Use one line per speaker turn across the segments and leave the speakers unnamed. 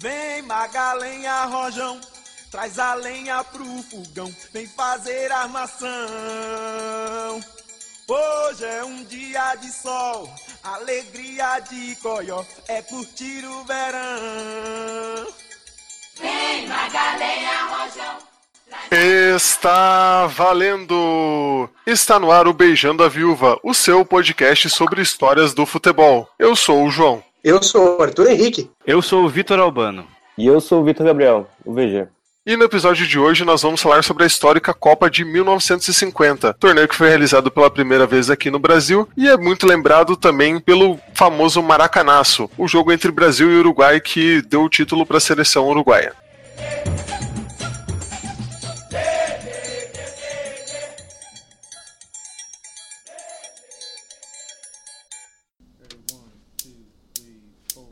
Vem Magalenha Rojão, traz a lenha pro fogão, vem fazer armação. Hoje é um dia de sol, alegria de coió, é curtir o verão.
Vem Magalenha Rojão.
Está valendo! Está no ar o Beijando a Viúva, o seu podcast sobre histórias do futebol. Eu sou o João.
Eu sou o Arthur Henrique.
Eu sou o Vitor Albano.
E eu sou o Vitor Gabriel, o VG.
E no episódio de hoje nós vamos falar sobre a histórica Copa de 1950, torneio que foi realizado pela primeira vez aqui no Brasil e é muito lembrado também pelo famoso Maracanaço, o jogo entre Brasil e Uruguai que deu o título para a seleção uruguaia.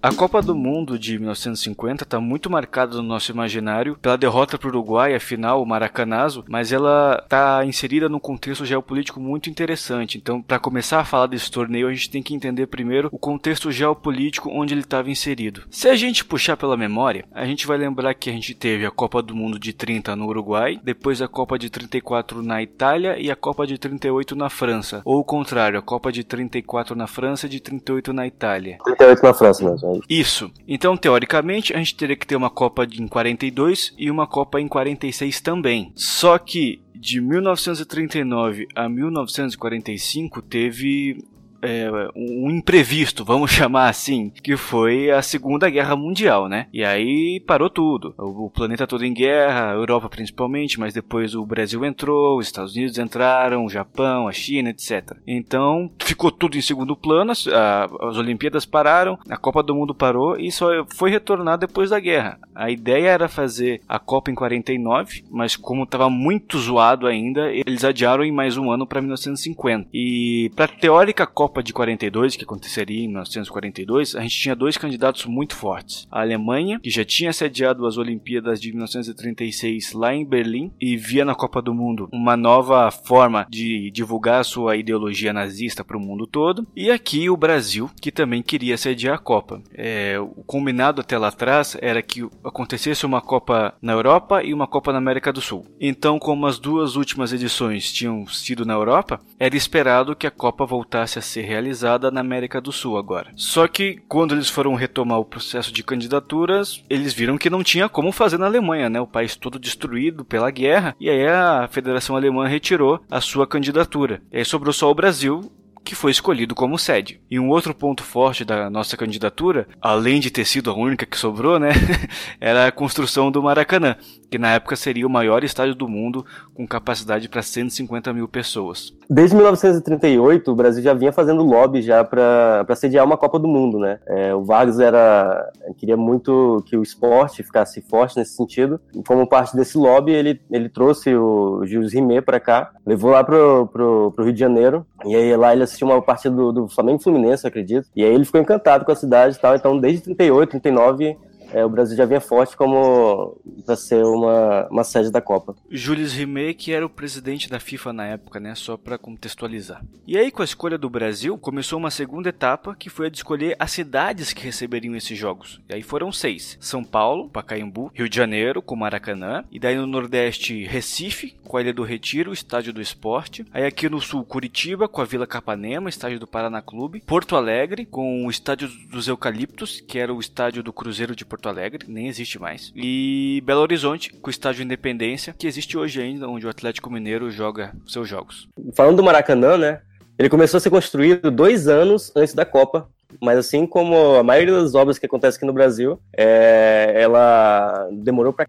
A Copa do Mundo de 1950 está muito marcada no nosso imaginário pela derrota para o Uruguai, afinal, o Maracanazo, mas ela está inserida num contexto geopolítico muito interessante. Então, para começar a falar desse torneio, a gente tem que entender primeiro o contexto geopolítico onde ele estava inserido. Se a gente puxar pela memória, a gente vai lembrar que a gente teve a Copa do Mundo de 30 no Uruguai, depois a Copa de 34 na Itália e a Copa de 38 na França. Ou o contrário, a Copa de 34 na França e de 38 na Itália.
38 na França mesmo. É isso.
Então, teoricamente, a gente teria que ter uma Copa em 42 e uma Copa em 46 também. Só que de 1939 a 1945 teve é, um imprevisto, vamos chamar assim, que foi a Segunda Guerra Mundial, né? E aí parou tudo. O o planeta todo em guerra, a Europa principalmente, mas depois o Brasil entrou, os Estados Unidos entraram, o Japão, a China, etc. Então ficou tudo em segundo plano, as, a- as Olimpíadas pararam, a Copa do Mundo parou e só foi retornar depois da guerra. A ideia era fazer a Copa em 49, mas como estava muito zoado ainda, eles adiaram em mais um ano para 1950. E para teórica Copa de 42, que aconteceria em 1942, a gente tinha dois candidatos muito fortes. A Alemanha, que já tinha sediado as Olimpíadas de 1936 lá em Berlim e via na Copa do Mundo uma nova forma de divulgar sua ideologia nazista para o mundo todo. E aqui o Brasil, que também queria sediar a Copa. É, o combinado até lá atrás era que acontecesse uma Copa na Europa e uma Copa na América do Sul. Então, como as duas últimas edições tinham sido na Europa, era esperado que a Copa voltasse a ser realizada na América do Sul agora. Só que quando eles foram retomar o processo de candidaturas, eles viram que não tinha como fazer na Alemanha, né? O país todo destruído pela guerra, e aí a Federação Alemã retirou a sua candidatura. E aí sobrou só o Brasil que foi escolhido como sede. E um outro ponto forte da nossa candidatura, além de ter sido a única que sobrou, né, era a construção do Maracanã, que na época seria o maior estádio do mundo com capacidade para 150 mil pessoas.
Desde 1938, o Brasil já vinha fazendo lobby já para sediar uma Copa do Mundo, né? É, o Vargas era queria muito que o esporte ficasse forte nesse sentido. E como parte desse lobby, ele, ele trouxe o Gilles Rimet para cá, levou lá pro, pro, Rio de Janeiro. E aí lá ele assistiu uma partida do, do Flamengo Fluminense, acredito. E aí ele ficou encantado com a cidade e tal. Então, desde 38, 39, é, o Brasil já vinha forte como para ser uma, uma sede da Copa.
Jules Rimet, que era o presidente da FIFA na época, né? Só para contextualizar. E aí, com a escolha do Brasil, começou uma segunda etapa, que foi a de escolher as cidades que receberiam esses jogos. E aí foram seis: São Paulo, Pacaembu, Rio de Janeiro, com Maracanã, e daí no Nordeste, Recife, com a Ilha do Retiro, Estádio do Esporte. Aí aqui no Sul, Curitiba, com a Vila Capanema, Estádio do Paraná Clube. Porto Alegre, com o Estádio dos Eucaliptos, que era o estádio do Cruzeiro de Porto Alegre, nem existe mais. E Belo Horizonte, com o Estádio Independência, que existe hoje ainda, onde o Atlético Mineiro joga seus jogos.
Falando do Maracanã, né? Ele começou a ser construído dois anos antes da Copa. Mas assim como a maioria das obras que acontecem aqui no Brasil, é, ela demorou pra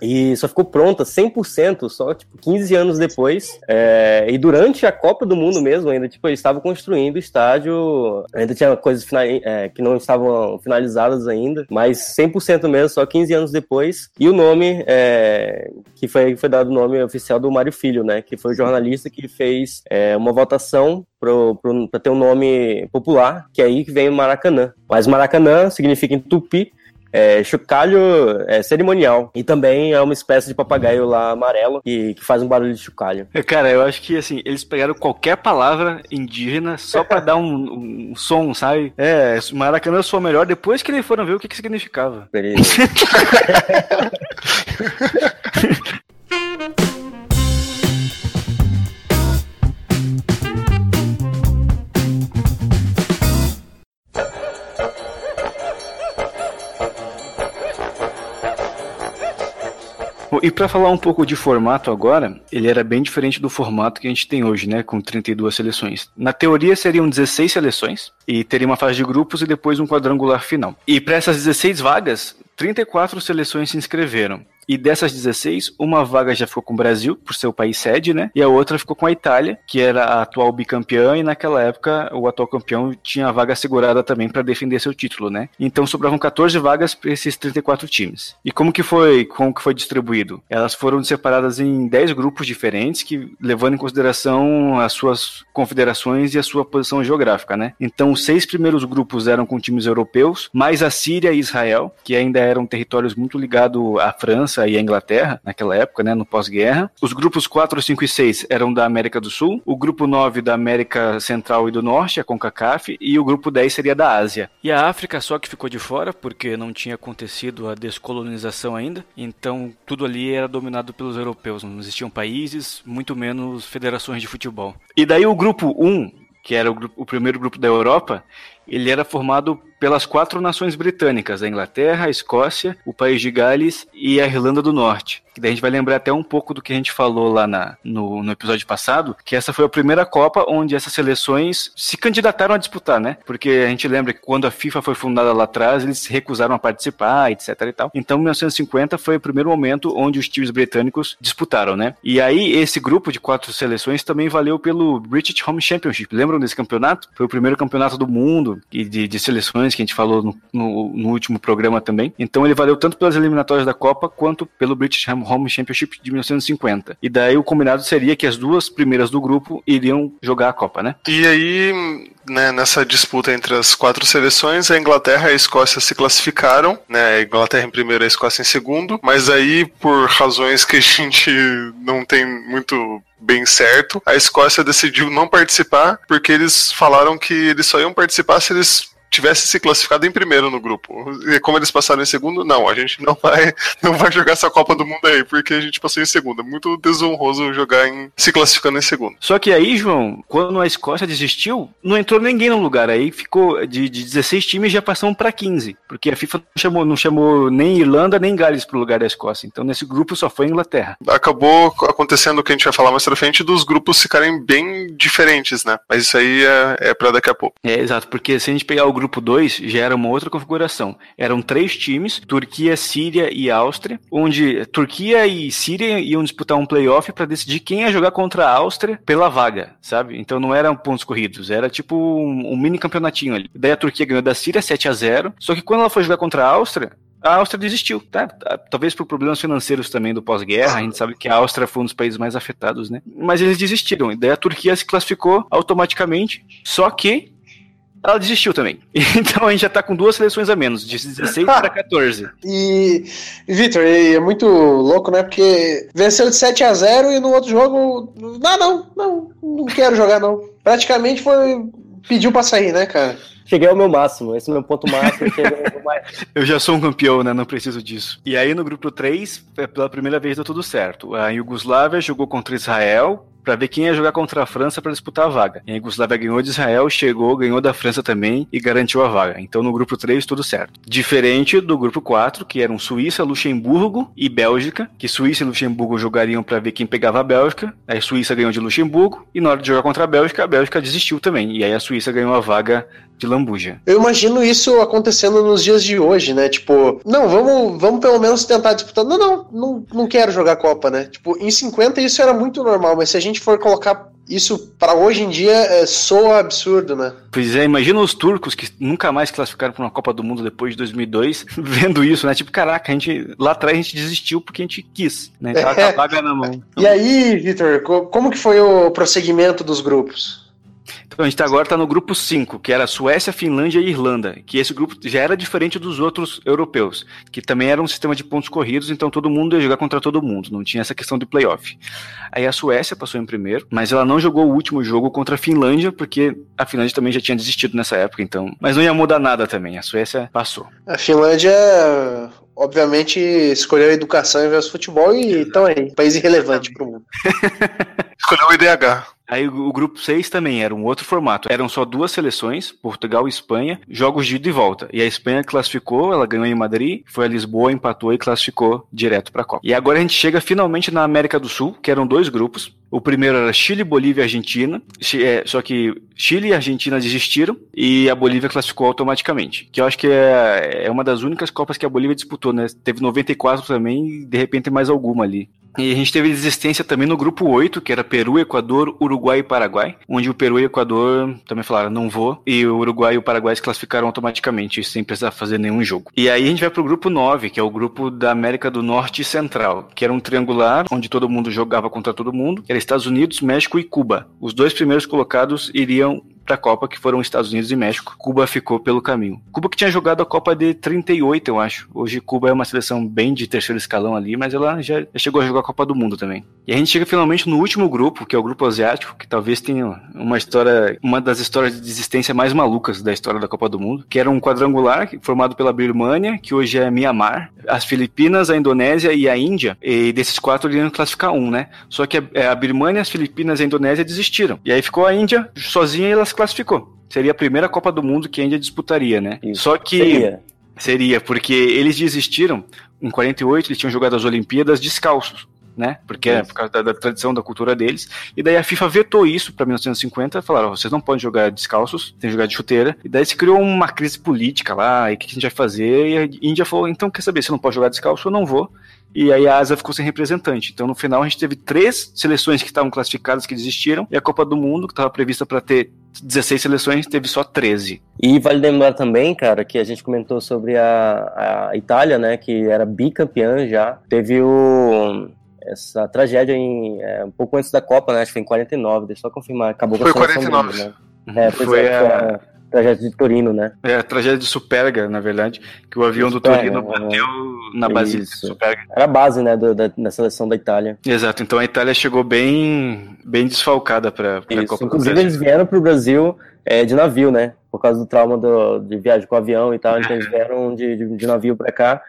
e só ficou pronta 100% só tipo 15 anos depois. É, e durante a Copa do Mundo mesmo, ainda tipo eles estavam construindo o estádio, ainda tinha coisas é, que não estavam finalizadas ainda, mas 100% mesmo só 15 anos depois. E o nome é, que foi foi dado o nome oficial do Mário Filho, né, que foi o jornalista que fez é, uma votação para ter um nome popular, que é aí que vem o Maracanã. Mas Maracanã significa em tupi é chocalho é, cerimonial. E também é uma espécie de papagaio lá amarelo que, que faz um barulho de chocalho.
É, Cara, eu acho que assim, eles pegaram qualquer palavra indígena só pra dar um, um som, sabe? É, Maracanã soa melhor depois que eles foram ver o que, que significava. E pra falar um pouco de formato agora, ele era bem diferente do formato que a gente tem hoje, né, com 32 seleções. Na teoria seriam 16 seleções e teria uma fase de grupos e depois um quadrangular final. E para essas 16 vagas, 34 seleções se inscreveram. E dessas 16, uma vaga já ficou com o Brasil, por ser o país sede, né? E a outra ficou com a Itália, que era a atual bicampeã, e naquela época o atual campeão tinha a vaga assegurada também para defender seu título, né? Então sobravam 14 vagas para esses 34 times. E como que foi, como que foi distribuído? Elas foram separadas em 10 grupos diferentes, que levando em consideração as suas confederações e a sua posição geográfica, né? Então os seis primeiros grupos eram com times europeus, mais a Síria e Israel, que ainda eram territórios muito ligados à França e à Inglaterra naquela época, né, no pós-guerra. Os grupos 4, 5 e 6 eram da América do Sul, o grupo 9 da América Central e do Norte, a CONCACAF, e o grupo 10 seria da Ásia. E a África só que ficou de fora, porque não tinha acontecido a descolonização ainda, então tudo ali era dominado pelos europeus, não existiam países, muito menos federações de futebol. E daí o grupo 1, que era o, o primeiro grupo da Europa, ele era formado pelas quatro nações britânicas, a Inglaterra, a Escócia, o País de Gales e a Irlanda do Norte. Que daí a gente vai lembrar até um pouco do que a gente falou lá na- no, no episódio passado, que essa foi a primeira Copa onde essas seleções se candidataram a disputar, né? Porque a gente lembra que quando a FIFA foi fundada lá atrás, eles recusaram a participar, etc e tal. Então, 1950 foi o primeiro momento onde os times britânicos disputaram, né? E aí, esse grupo de quatro seleções também valeu pelo British Home Championship. Lembram desse campeonato? Foi o primeiro campeonato do mundo e de, de seleções que a gente falou no, no- no último programa também. Então, ele valeu tanto pelas eliminatórias da Copa quanto pelo British Home Championship de 1950. E daí, o combinado seria que as duas primeiras do grupo iriam jogar a Copa, né?
E aí, né, nessa disputa entre as quatro seleções, a Inglaterra e a Escócia se classificaram, né, a Inglaterra em primeiro a Escócia em segundo, mas aí, por razões que a gente não tem muito bem certo, a Escócia decidiu não participar, porque eles falaram que eles só iam participar se eles tivessem se classificado em primeiro no grupo. E como eles passaram em segundo, não, a gente não vai, não vai jogar essa Copa do Mundo aí, porque a gente passou em segundo. É muito desonroso jogar em se classificando em segundo.
Só que aí, João, quando a Escócia desistiu, não entrou ninguém no lugar. Aí ficou de, de 16 times já passamos para 15. Porque a FIFA não chamou, não chamou nem Irlanda nem Gales pro lugar da Escócia. Então nesse grupo só foi a Inglaterra.
acabou acontecendo o que a gente vai falar mais pra frente dos grupos ficarem bem diferentes, né? Mas isso aí é, é para daqui a pouco.
É, exato, porque se a gente pegar o grupo 2, já era uma outra configuração. Eram três times, Turquia, Síria e Áustria, onde Turquia e Síria iam disputar um playoff para decidir quem ia jogar contra a Áustria pela vaga, sabe? Então não eram pontos corridos, era tipo um, um mini campeonatinho ali. Daí a Turquia ganhou da Síria 7 a 0 só que quando ela foi jogar contra a Áustria, a Áustria desistiu, tá? Talvez por problemas financeiros também do pós-guerra, a gente sabe que a Áustria foi um dos países mais afetados, né? Mas eles desistiram, e daí a Turquia se classificou automaticamente, só que ela desistiu também. Então a gente já tá com duas seleções a menos, de 16 para 14.
E, Vitor, é muito louco, né? Porque venceu de 7 a 0 e no outro jogo. Não, não, não, não quero jogar, não. Praticamente foi. Pediu pra sair, né, cara?
Cheguei ao meu máximo, esse é o meu ponto máximo. ao mais...
Eu já sou um campeão, né? Não preciso disso. E aí no grupo 3, é, pela primeira vez deu tudo certo. A Iugoslávia jogou contra Israel, para ver quem ia jogar contra a França para disputar a vaga. E a Iugoslávia ganhou de Israel, chegou, ganhou da França também e garantiu a vaga. Então no grupo 3 tudo certo. Diferente do grupo 4, que eram Suíça, Luxemburgo e Bélgica, que Suíça e Luxemburgo jogariam para ver quem pegava a Bélgica. Aí a Suíça ganhou de Luxemburgo e na hora de jogar contra a Bélgica, a Bélgica desistiu também. E aí a Suíça ganhou a vaga de lambuja.
Eu imagino isso acontecendo nos dias de hoje, né? Tipo, não, vamos, vamos pelo menos tentar disputar. Não, não, não, não quero jogar Copa, né? Tipo, em 50 isso era muito normal, mas se a gente for colocar isso para hoje em dia, é, soa absurdo, né?
Pois é, imagina os turcos que nunca mais classificaram para uma Copa do Mundo depois de 2002, vendo isso, né? Tipo, caraca, a gente lá atrás a gente desistiu porque a gente quis, né? Tava com a vaga na mão.
E aí, Vitor, co- como que foi o prosseguimento dos grupos?
Então a gente tá agora tá no grupo 5, que era Suécia, Finlândia e Irlanda, que esse grupo já era diferente dos outros europeus, que também era um sistema de pontos corridos, então todo mundo ia jogar contra todo mundo, não tinha essa questão de playoff. Aí a Suécia passou em primeiro, mas ela não jogou o último jogo contra a Finlândia, porque a Finlândia também já tinha desistido nessa época, então. Mas não ia mudar nada também, a Suécia passou.
A Finlândia, obviamente, escolheu a educação em vez do futebol e então aí, país irrelevante pro mundo.
Escolheu o IDH.
Aí o grupo 6 também era um outro formato. Eram só duas seleções, Portugal e Espanha, jogos de ida e volta. E a Espanha classificou, ela ganhou em Madrid, foi a Lisboa, empatou e classificou direto para a Copa. E agora a gente chega finalmente na América do Sul, que eram dois grupos. O primeiro era Chile, Bolívia e Argentina. É, Só que Chile e Argentina desistiram e a Bolívia classificou automaticamente. Que eu acho que é, é uma das únicas Copas que a Bolívia disputou, né? Teve 94 também e de repente mais alguma ali. E a gente teve desistência também no grupo 8, que era Peru, Equador, Uruguai e Paraguai, onde o Peru e o Equador também falaram não vou, e o Uruguai e o Paraguai se classificaram automaticamente, sem precisar fazer nenhum jogo. E aí a gente vai pro grupo 9, que é o grupo da América do Norte e Central, que era um triangular, onde todo mundo jogava contra todo mundo, era Estados Unidos, México e Cuba. Os dois primeiros colocados iriam para a Copa, que foram Estados Unidos e México. Cuba ficou pelo caminho. Cuba que tinha jogado a Copa de 38, eu acho. Hoje Cuba é uma seleção bem de terceiro escalão ali, mas ela já, chegou a jogar a Copa do Mundo também. E a gente chega finalmente no último grupo, que é o grupo asiático, que talvez tenha uma história, uma das histórias de desistência mais malucas da história da Copa do Mundo, que era um quadrangular formado pela Birmania, que hoje é Mianmar, as Filipinas, a Indonésia e a Índia. E desses quatro iriam classificar um, né? Só que a, a Birmania, as Filipinas e a Indonésia desistiram. E aí ficou a Índia sozinha e ela se classificou. Seria a primeira Copa do Mundo que a Índia disputaria, né?
Isso.
Só que
Seria.
Seria, porque eles desistiram. Em 48, eles tinham jogado as Olimpíadas descalços, né? Porque é por causa da, da tradição, da cultura deles. E daí a FIFA vetou isso para 1950. Falaram: "Ó, vocês não podem jogar descalços, tem que jogar de chuteira. E daí se criou uma crise política lá. E o que a gente vai fazer? E a Índia falou: então quer saber? Você não pode jogar descalço, eu não vou. E aí a Ásia ficou sem representante. Então no final a gente teve três seleções que estavam classificadas que desistiram. E a Copa do Mundo, que estava prevista para ter 16 seleções, teve só 13.
E vale lembrar também, cara, que a gente comentou sobre a, a Itália, né, que era bicampeã já. Teve o, essa tragédia em, é, um pouco antes da Copa, né, acho que foi em 49, deixa eu só confirmar. Acabou com a
Foi
seleção
49.
deles, né? É,
Foi
é, foi a tragédia de Torino, né?
É a tragédia de Superga, na verdade, que o avião do
Superga,
Torino
é.
bateu na base de. Superga.
Era a base, né, do- da, da seleção da Itália.
Exato, então a Itália chegou bem, bem desfalcada para a. Copa do
Inclusive, eles vieram pro Brasil é, de navio, né? Por causa do trauma do- de viagem com o avião e tal. Então, eles vieram de, de, de navio pra cá.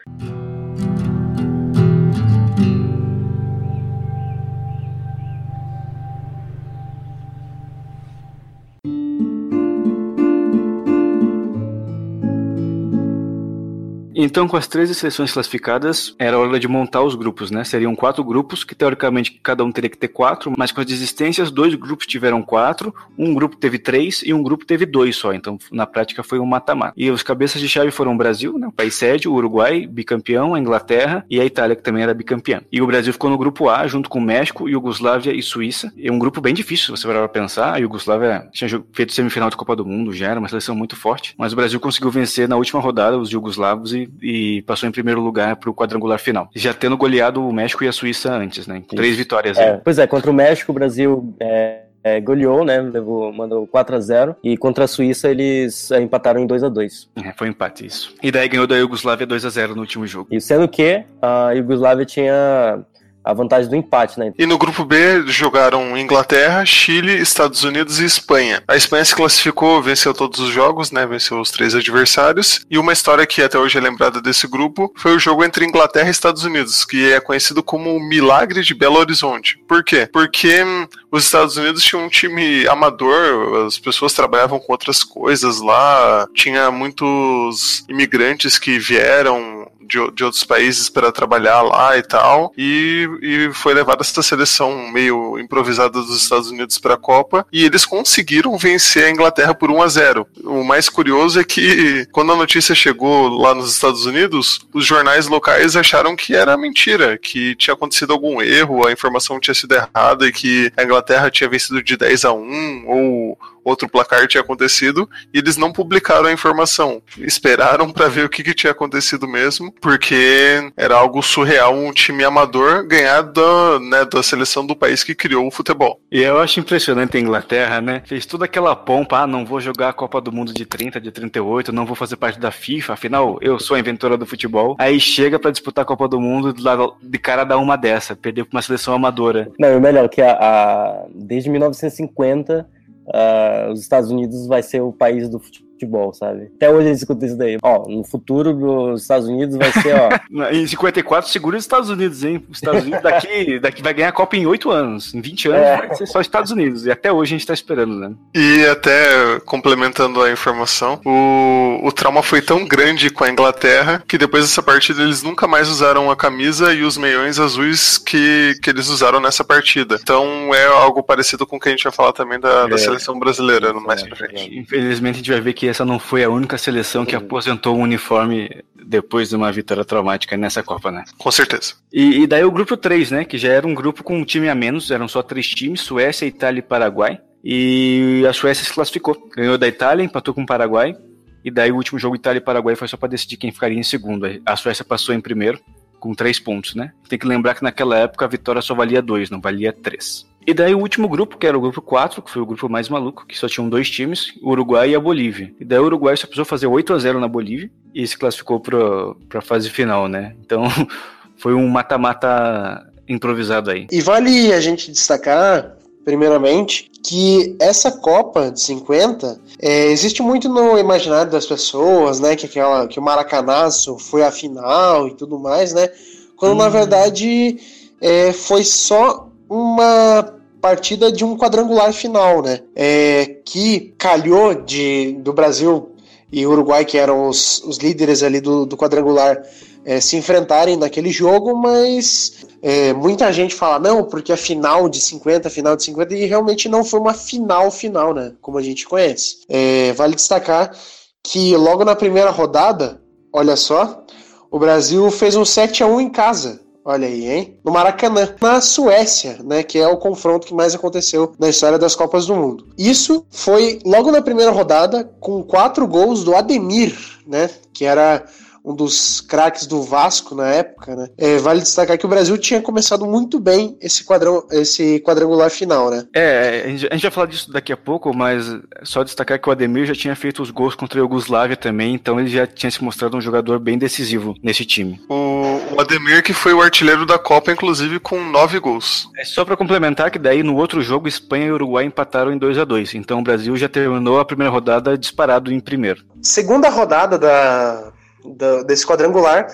Então, com as 13 seleções classificadas, era hora de montar os grupos, né? Seriam quatro grupos, que teoricamente cada um teria que ter quatro, mas com as desistências, dois grupos tiveram quatro, um grupo teve três e um grupo teve dois só. Então, na prática, foi um mata-mata. E os cabeças de chave foram o Brasil, né? o país sede, o Uruguai, bicampeão, a Inglaterra e a Itália, que também era bicampeã. E o Brasil ficou no grupo A, junto com México, Iugoslávia e Suíça. É um grupo bem difícil, se você parar pra pensar. A Iugoslávia tinha feito semifinal de Copa do Mundo, já era uma seleção muito forte. Mas o Brasil conseguiu vencer na última rodada os iugoslavos e, e passou em primeiro lugar pro quadrangular final. Já tendo goleado o México e a Suíça antes, né? Com Três vitórias
É, pois é, contra o México, o Brasil é, é, goleou, né? Levou, mandou 4 a 0 E contra a Suíça, eles é, empataram em 2 a 2
É, foi um empate isso. E daí ganhou da Iugoslávia 2 a 0 no último jogo.
E sendo que a Iugoslávia tinha a vantagem do empate, né?
E no grupo B jogaram Inglaterra, Chile, Estados Unidos e Espanha. A Espanha se classificou, venceu todos os jogos, né? Venceu os três adversários. E uma história que até hoje é lembrada desse grupo foi o jogo entre Inglaterra e Estados Unidos, que é conhecido como o Milagre de Belo Horizonte. Por quê? Porque hum, os Estados Unidos tinham um time amador, as pessoas trabalhavam com outras coisas lá, tinha muitos imigrantes que vieram de, de outros países para trabalhar lá e tal, e, e foi levada essa seleção meio improvisada dos Estados Unidos para a Copa, e eles conseguiram vencer a Inglaterra por 1 a 0. O mais curioso é que quando a notícia chegou lá nos Estados Unidos, os jornais locais acharam que era mentira, que tinha acontecido algum erro, a informação tinha sido errada e que a Inglaterra tinha vencido de 10 a 1 ou outro placar tinha acontecido e eles não publicaram a informação. Esperaram para ver o que, que tinha acontecido mesmo, porque era algo surreal um time amador ganhar da, né, da seleção do país que criou o futebol.
E eu acho impressionante a Inglaterra, né? Fez toda aquela pompa, ah, não vou jogar a Copa do Mundo de 30, de 38, não vou fazer parte da FIFA, afinal, eu sou a inventora do futebol. Aí chega para disputar a Copa do Mundo de cara dar uma dessa, perder pra uma seleção amadora.
Não, e o melhor, que a, a desde 1950 uh, os Estados Unidos vai ser o país do futebol futebol, sabe? Até hoje eles escutam isso daí. Ó, no futuro dos Estados Unidos vai ser, ó.
em 54, segura os Estados Unidos, hein? Os Estados Unidos daqui, daqui vai ganhar a Copa em 8 anos. Em 20 anos é. vai ser só Estados Unidos. E até hoje a gente tá esperando, né?
E até complementando a informação, o, o trauma foi tão grande com a Inglaterra que depois dessa partida eles nunca mais usaram a camisa e os meiões azuis que, que eles usaram nessa partida. Então é algo parecido com o que a gente vai falar também da, é. da seleção brasileira mais é, pra frente.
Infelizmente a gente vai ver que que essa não foi a única seleção que aposentou o uniforme depois de uma vitória traumática nessa Copa, né?
Com certeza.
E, e daí o grupo 3, né? Que já era um grupo com um time a menos, eram só três times: Suécia, Itália e Paraguai. E a Suécia se classificou. Ganhou da Itália, empatou com o Paraguai. E daí o último jogo Itália e Paraguai foi só para decidir quem ficaria em segundo. A Suécia passou em primeiro, com três pontos, né? Tem que lembrar que naquela época a vitória só valia dois, não valia três. E daí o último grupo, que era o grupo 4, que foi o grupo mais maluco, que só tinham dois times, o Uruguai e a Bolívia. E daí o Uruguai só precisou fazer 8 a 0 na Bolívia e se classificou para a fase final, né? Então foi um mata-mata improvisado aí.
E vale a gente destacar, primeiramente, que essa Copa de 50 é, existe muito no imaginário das pessoas, né? Que, aquela, que o Maracanazo foi a final e tudo mais, né? Quando hum. na verdade é, foi só uma partida de um quadrangular final, né? É, que calhou de, do Brasil e Uruguai, que eram os, os líderes ali do, do quadrangular, é, se enfrentarem naquele jogo, mas é, muita gente fala, não, porque a final de 50, final de 50, e realmente não foi uma final final, né? Como a gente conhece. É, vale destacar que logo na primeira rodada, olha só, o Brasil fez um 7 a 1 em casa Olha aí, hein? No Maracanã, na Suécia, né? Que é o confronto que mais aconteceu na história das Copas do Mundo. Isso foi logo na primeira rodada, com quatro gols do Ademir, né? Que era um dos craques do Vasco na época, né? É, vale destacar que o Brasil tinha começado muito bem esse, quadrão, esse quadrangular final, né?
É, a gente, vai falar disso daqui a pouco, mas só destacar que o Ademir já tinha feito os gols contra a Yugoslávia também, então ele já tinha se mostrado um jogador bem decisivo nesse time.
O, o Ademir que foi o artilheiro da Copa, inclusive com nove gols.
É só para complementar que daí no outro jogo Espanha e Uruguai empataram em 2 a 2 então o Brasil já terminou a primeira rodada disparado em primeiro.
Segunda rodada da do, desse quadrangular.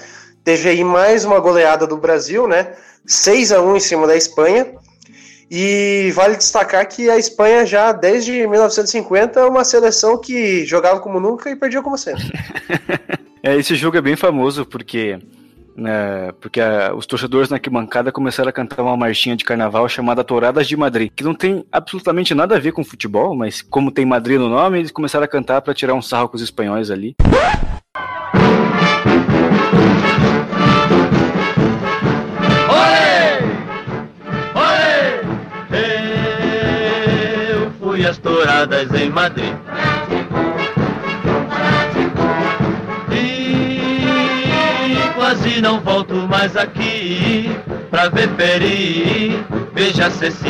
Teve aí mais uma goleada do Brasil, né? 6 a 1 em cima da Espanha. E vale destacar que a Espanha já desde 1950 é uma seleção que jogava como nunca e perdia como sempre.
é, esse jogo é bem famoso porque né, porque a, os torcedores na arquibancada começaram a cantar uma marchinha de carnaval chamada Touradas de Madrid, que não tem absolutamente nada a ver com futebol, mas como tem Madrid no nome, eles começaram a cantar para tirar um sarro com os espanhóis ali.
As touradas em Madrid. E quase não volto mais aqui pra ver Peri, veja Ceci.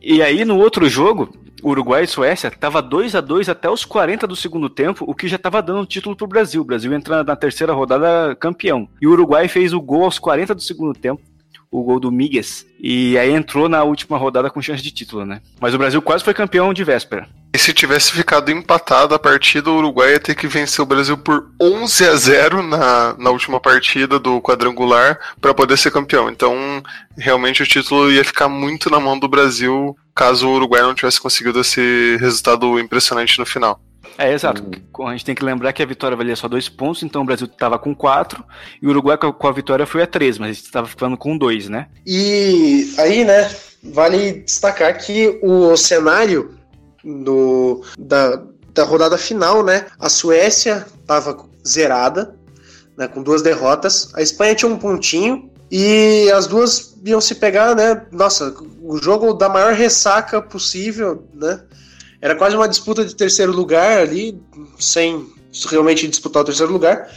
E aí no outro jogo, Uruguai e Suécia tava 2 a 2 até os 40 do segundo tempo, o que já tava dando título pro Brasil. O Brasil entrando na terceira rodada campeão. E o Uruguai fez o gol aos 40 do segundo tempo o gol do Migues. E aí entrou na última rodada com chance de título, né? Mas o Brasil quase foi campeão de véspera.
E se tivesse ficado empatado a partida, o Uruguai ia ter que vencer o Brasil por 11 a 0 na, na última partida do quadrangular para poder ser campeão. Então, realmente o título ia ficar muito na mão do Brasil caso o Uruguai não tivesse conseguido esse resultado impressionante no final.
É, exato. Hum. A gente tem que lembrar que a vitória valia só dois pontos, então o Brasil estava com quatro, e o Uruguai com a vitória foi a três, mas estava ficando com dois, né?
E aí, né, vale destacar que o cenário do, da, da rodada final, né, a Suécia estava zerada, né, com duas derrotas, a Espanha tinha um pontinho, E as duas iam se pegar, né? Nossa, o jogo da maior ressaca possível, né? Era quase uma disputa de terceiro lugar ali, sem realmente disputar o terceiro lugar.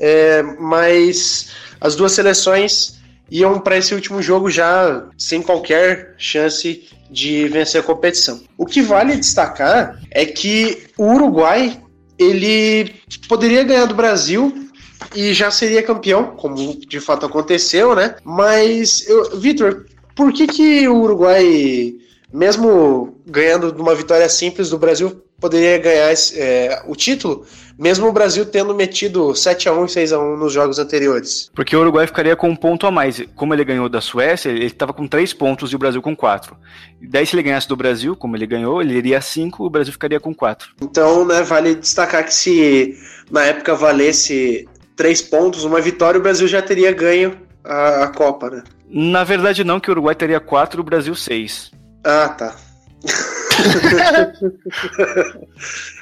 É, mas as duas seleções iam para esse último jogo já sem qualquer chance de vencer a competição. O que vale destacar é que o Uruguai ele poderia ganhar do Brasil e já seria campeão, como de fato aconteceu, né? Mas, Vitor, por que, que o Uruguai, mesmo ganhando uma vitória simples do Brasil, poderia ganhar é, o título, mesmo o Brasil tendo metido 7 a 1 e 6 a 1 nos jogos anteriores.
Porque o Uruguai ficaria com um ponto a mais. Como ele ganhou da Suécia, ele estava com 3 pontos e o Brasil com 4. Daí, se ele ganhasse do Brasil, como ele ganhou, ele iria a 5, o Brasil ficaria com 4.
Então, né, vale destacar que se na época valesse 3 pontos, uma vitória, o Brasil já teria ganho a, a Copa, né?
Na verdade, não, que o Uruguai teria 4 e o Brasil 6.
Ah, tá.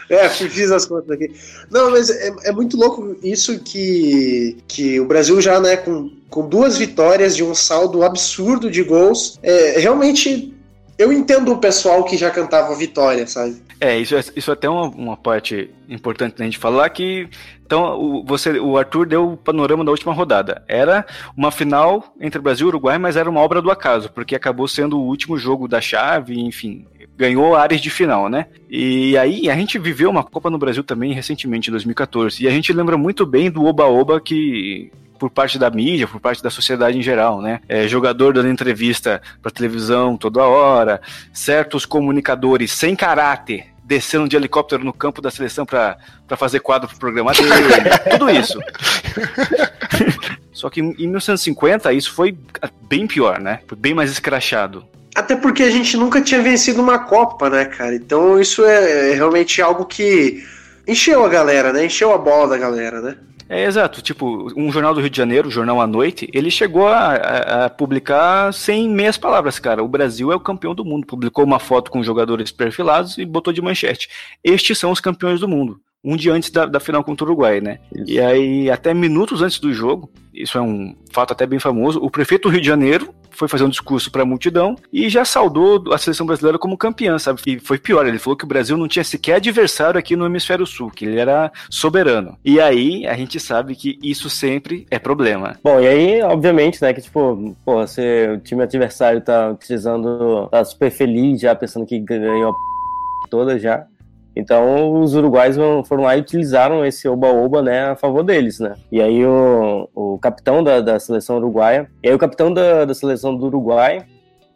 é, fiz as contas aqui. Não, mas é, é, muito louco isso que, que o Brasil já, né, com, com duas vitórias de um saldo absurdo de gols, é, realmente eu entendo o pessoal que já cantava vitória, sabe?
É, isso, é, isso é até uma, uma parte importante da gente falar que então o, você, o Arthur deu o panorama da última rodada. Era uma final entre Brasil e Uruguai, mas era uma obra do acaso, porque acabou sendo o último jogo da chave, enfim, ganhou áreas de final, né? E aí a gente viveu uma Copa no Brasil também recentemente, em 2014, e a gente lembra muito bem do oba-oba que por parte da mídia, por parte da sociedade em geral, né? É, jogador dando entrevista para televisão toda hora, certos comunicadores sem caráter descendo de helicóptero no campo da seleção para fazer quadro pro programa dele, tudo isso. Só que em 1950 isso foi bem pior, né? Foi bem mais escrachado.
Até porque a gente nunca tinha vencido uma Copa, né, cara? Então isso é, é realmente algo que encheu a galera, né? Encheu a bola da galera, né?
É, exato. Tipo, um jornal do Rio de Janeiro, o Jornal à Noite, ele chegou a, a, a, publicar sem meias palavras, cara. O Brasil é o campeão do mundo. Publicou uma foto com jogadores perfilados e botou de manchete. Estes são os campeões do mundo. Um dia antes da, da final contra o Uruguai, né? Isso. E aí, até minutos antes do jogo, isso é um fato até bem famoso, o prefeito do Rio de Janeiro foi fazer um discurso para a multidão e já saudou a seleção brasileira como campeã, sabe? E foi pior, ele falou que o Brasil não tinha sequer adversário aqui no hemisfério sul, que ele era soberano. E aí a gente sabe que isso sempre é problema.
Bom, e aí, obviamente, né, que tipo, pô, você, o time adversário tá utilizando, tá super feliz já, pensando que ganhou a toda já. Então os uruguais foram lá e utilizaram esse oba-oba né, a favor deles, né? E aí o, o capitão da, da seleção uruguaia, e aí o capitão da, da seleção do Uruguai,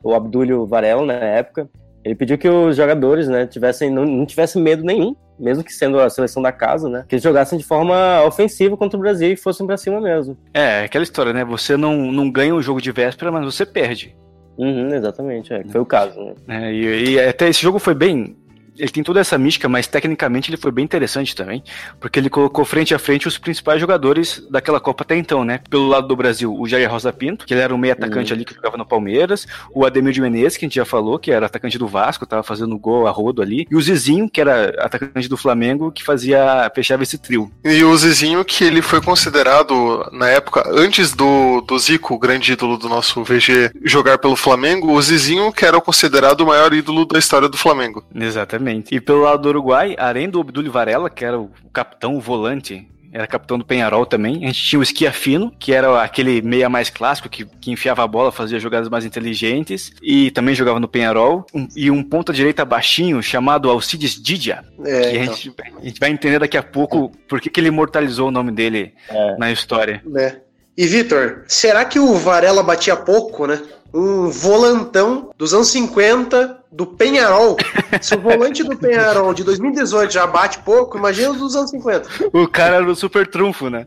o Abdúlio Varela, na época, ele pediu que os jogadores, né, tivessem, não, não tivessem medo nenhum, mesmo que sendo a seleção da casa, né, que eles jogassem de forma ofensiva contra o Brasil e fossem para cima mesmo.
É, aquela história, né, você não, não ganha o jogo de véspera, mas você perde.
Uhum, exatamente, é, foi o caso. Né?
É, e, e, até esse jogo foi bem ele tem toda essa mística, mas tecnicamente ele foi bem interessante também, porque ele colocou frente a frente os principais jogadores daquela Copa até então, né? Pelo lado do Brasil, o Jair Rosa Pinto, que ele era um meio atacante uhum. ali que jogava no Palmeiras, o Ademir de Menezes, que a gente já falou, que era atacante do Vasco, tava fazendo gol a rodo ali, e o Zizinho, que era atacante do Flamengo, que fazia fechava esse trio.
E o Zizinho, que ele foi considerado na época antes do, do Zico, o grande ídolo do nosso VG, jogar pelo Flamengo, o Zizinho que era considerado o maior ídolo da história do Flamengo.
Exatamente. Exatamente. E pelo lado do Uruguai, além do Abdul Varela, que era o capitão, o volante, era capitão do Penharol também. A gente tinha o Esquiafino, que era aquele meia mais clássico, que, que enfiava a bola, fazia jogadas mais inteligentes, e também jogava no Penharol. Um, e um ponta-direita baixinho, chamado Alcides Didia, é, que a, então. gente, a, gente, vai entender daqui a pouco por que, que ele imortalizou o nome dele é. na história.
É. E Vitor, será que o Varela batia pouco, né? Um volantão dos anos 50 do Penharol. Se o volante do Penharol de 2018 já bate pouco, imagina os dos anos 50.
O cara era o super trunfo, né?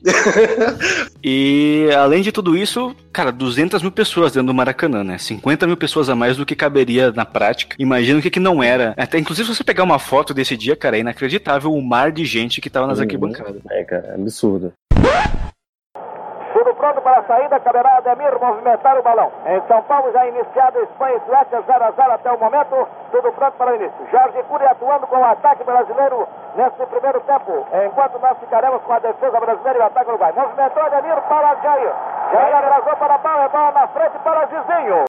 e além de tudo isso, cara, 200 mil pessoas dentro do Maracanã, né? 50 mil pessoas a mais do que caberia na prática. Imagina o que, que não era. Até inclusive, se você pegar uma foto desse dia, cara, é inacreditável o mar de gente que tava nas uhum. arquibancadas.
É, cara, é absurdo.
Pronto para a saída, caberá Ademir movimentar o balão. Em São Paulo já iniciado Espanha e Suécia 0 a 0 até o momento. Tudo pronto para o início. Jorge Cury atuando com o ataque brasileiro nesse primeiro tempo. Enquanto nós ficaremos com a defesa brasileira e o ataque uruguai. Movimentou Ademir para Jair. Já atrasou para a bola, é bola na frente para Gizinho.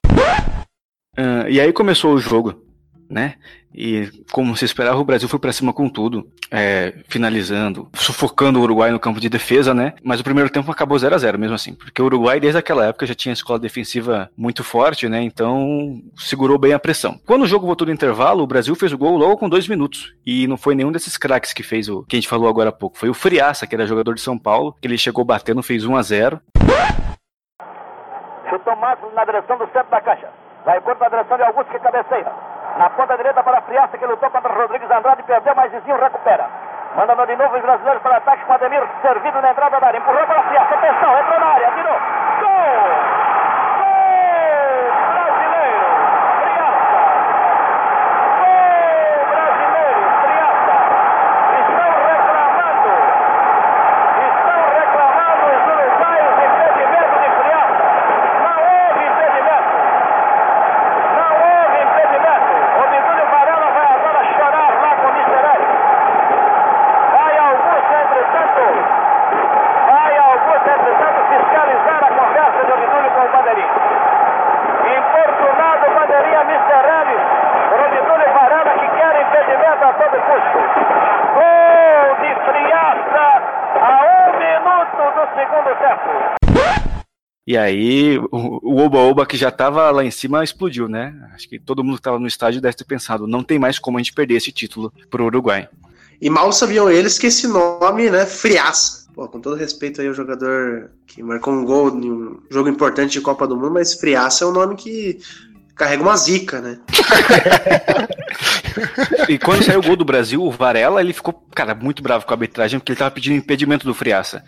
Ah, e aí começou o jogo, né? E como se esperava, o Brasil foi pra cima com tudo, é, finalizando, sufocando o Uruguai no campo de defesa, né? Mas o primeiro tempo acabou 0 a 0 mesmo assim, porque o Uruguai desde aquela época já tinha escola defensiva muito forte, né? Então segurou bem a pressão. Quando o jogo voltou no intervalo, o Brasil fez o gol logo com dois minutos e não foi nenhum desses craques que fez o que a gente falou agora há pouco, foi o Friaça, que era jogador de São Paulo, que ele chegou batendo, fez 1 a 0
Chutou Marcos na direção do centro da caixa. Vai contra a direção de Augusto que cabeceia. Na ponta direita para Friaça que lutou contra Rodrigues Andrade, perdeu, mas Zizinho recupera. Mandando de novo os brasileiros para ataque com Ademir, servido na entrada da área. Empurrou para Friaça, atenção, entrou na área, tirou. Gol brasileiro! Friaça! Gol brasileiro! Friaça! Estão reclamando! Estão reclamando os uruguaios impedimento de Friaça! Não houve impedimento! Não houve impedimento. O Bidulho Varela vai agora chorar lá com o Misterelli. Vai Augusto, entretanto. Vai Augusto, entretanto, fiscalizar a conversa de Bidulho com o Bandeirinha. Importunado Bandeirinha Misterelli. O Bidulho Varela que quer impedimento a todo custo. Gol de Friaça a um minuto do segundo tempo.
E aí, o o Oba-Oba que já tava lá em cima explodiu, né? Acho que todo mundo que tava no estádio deve ter pensado, não tem mais como a gente perder esse título pro Uruguai.
E mal sabiam eles que esse nome, né, Friaça. Pô, com todo respeito aí ao jogador que marcou um gol em um jogo importante de Copa do Mundo, mas Friaça é um nome que carrega uma zica, né?
E quando saiu o gol do Brasil, o Varela, ele ficou, cara, muito bravo com a arbitragem, porque ele tava pedindo impedimento do Friaça.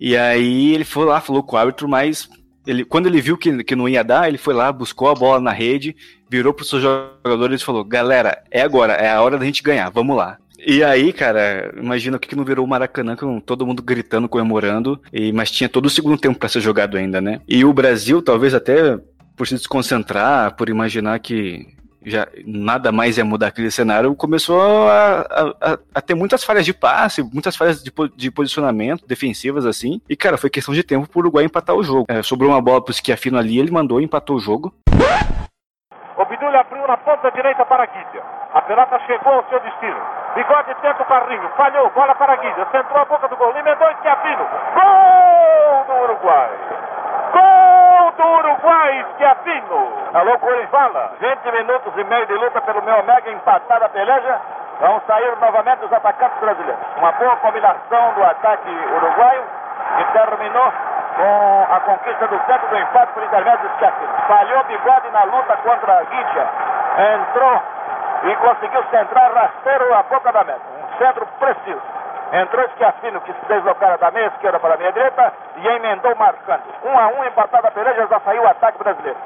E aí ele foi lá, falou com o árbitro, mas ele, quando ele viu que, que não ia dar, ele foi lá, buscou a bola na rede, virou pros seus jogadores e falou: Galera, é agora, é a hora da gente ganhar, vamos lá. E aí, cara, imagina o que que não virou o Maracanã com todo mundo gritando, comemorando, e, mas tinha todo o segundo tempo pra ser jogado ainda, né? E o Brasil, talvez até por se desconcentrar, por imaginar que já nada mais ia mudar aquele cenário, começou a, a- a- ter muitas falhas de passe, muitas falhas de, de posicionamento defensivas assim. E cara, foi questão de tempo pro Uruguai empatar o jogo. É, sobrou uma bola pro Schiaffino ali, ele mandou e empatou o jogo.
O Bidulho abriu na ponta direita para Guidia. A pelota chegou ao seu destino. Bigode tenta o carrinho. Falhou. Bola para Guidia. Centrou a boca do gol. Emendou Schiaffino. Gol do Uruguai. Do Uruguai, Schiaffino. Alô, Corivala. 20 minutos e meio de luta pelo meu Omega. Empatada peleja. Vão sair novamente os atacantes brasileiros. Uma boa combinação do ataque uruguaio que terminou com a conquista do centro do empate por intermédio do Schiaffino. Falhou Bigode na luta contra a Guidia. Entrou e conseguiu centrar rasteiro a boca da meta. Um centro preciso. Entrou Schiaffino, que se deslocara da meia esquerda para a meia direita e emendou marcando. Um a um, empatada a peleja, já saiu o ataque brasileiro.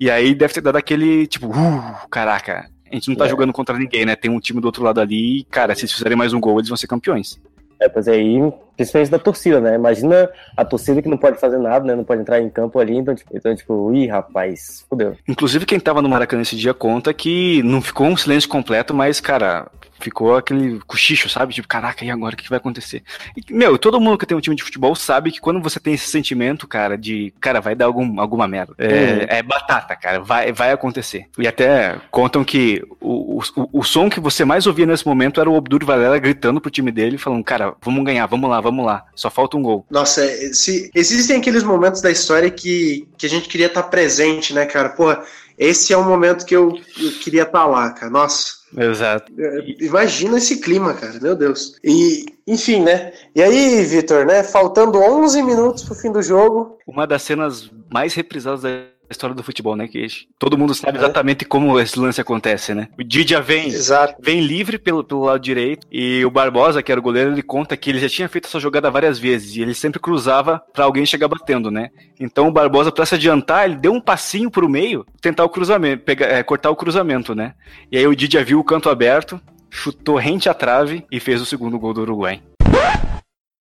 E aí deve ter dado aquele, tipo, uh, caraca, a gente não tá jogando contra ninguém, né? Tem um time do outro lado ali e, cara, se eles fizerem mais um gol, eles vão ser campeões.
É, pois aí, principalmente da torcida, né? Imagina a torcida que não pode fazer nada, né? Não pode entrar em campo ali, então, tipo, então, tipo ih, rapaz, fudeu.
Inclusive, quem tava no Maracanã esse dia conta que não ficou um silêncio completo, mas, cara, ficou aquele cochicho, sabe? Tipo, caraca, e agora o que vai acontecer? E, meu, todo mundo que tem um time de futebol sabe que quando você tem esse sentimento, cara, de, cara, vai dar algum, alguma merda. É,
Uhum.
é batata, cara, vai, vai acontecer. E até contam que o, o, o som que você mais ouvia nesse momento era o Obdur Varela gritando pro time dele, falando, cara, vamos ganhar, vamos lá, vamos lá, só falta um gol.
Nossa, é, se, existem aqueles momentos da história que, que a gente queria estar presente, né, cara? Porra, esse é um momento que eu, eu queria estar lá, cara. Nossa.
Exato.
É, Imagina esse clima, cara, meu Deus. E, enfim, né? E aí, Vitor, né? Faltando 11 minutos pro fim do jogo.
Uma das cenas mais reprisadas da história do futebol, né? Que todo mundo sabe exatamente como esse lance acontece, né? O Didia vem,
Exato.
vem livre pelo, pelo lado direito e o Barbosa, que era o goleiro, ele conta que ele já tinha feito essa jogada várias vezes e ele sempre cruzava pra alguém chegar batendo, né? Então o Barbosa, pra se adiantar, ele deu um passinho pro meio, tentar o cruzamento, pegar, é, cortar o cruzamento, né? E aí o Didia viu o canto aberto, chutou rente à trave e fez o segundo gol do Uruguai.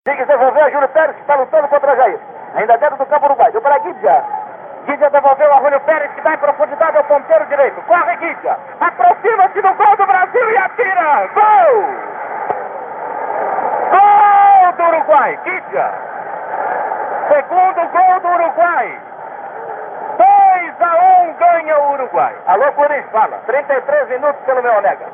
Tem que devolver a Júlio Pérez, que está lutando contra Jair. Ainda dentro do campo uruguai. Deu para Guidia. Guidia devolveu a Júlio Pérez, que dá em profundidade ao ponteiro direito. Corre, Guidia. Aproxima-se do gol do Brasil e atira. Gol! Gol do Uruguai. Guidia. Segundo gol do Uruguai. 2 a 1 ganha o Uruguai. Alô, Corinthians, fala. 33 minutos pelo meu Onega.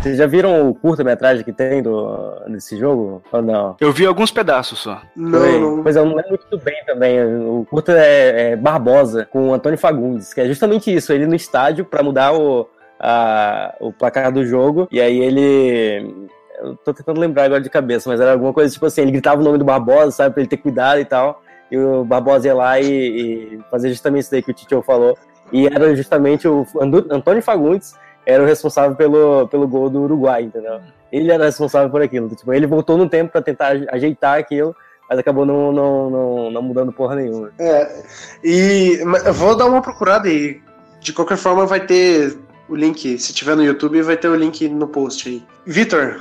Vocês já viram o curta-metragem que tem do, desse jogo? Ou não?
Eu vi alguns pedaços só.
Não.
Pois é, eu não lembro muito bem também. O curta é, é Barbosa, com o Antônio Fagundes, que é justamente isso. Ele no estádio pra mudar o, a- o placar do jogo. E aí ele. Eu tô tentando lembrar agora de cabeça, mas era alguma coisa tipo assim: ele gritava o nome do Barbosa, sabe, pra ele ter cuidado e tal. E o Barbosa ia lá e, e justamente isso daí que o Titio falou. E era justamente o Antônio Fagundes era o responsável pelo, pelo gol do Uruguai, entendeu? Ele era responsável por aquilo. Tipo, ele voltou no tempo pra tentar ajeitar aquilo, mas acabou não, não, não, não mudando porra nenhuma.
É, e eu vou dar uma procurada e de qualquer forma vai ter o link, se tiver no YouTube, vai ter o link no post aí. Vitor,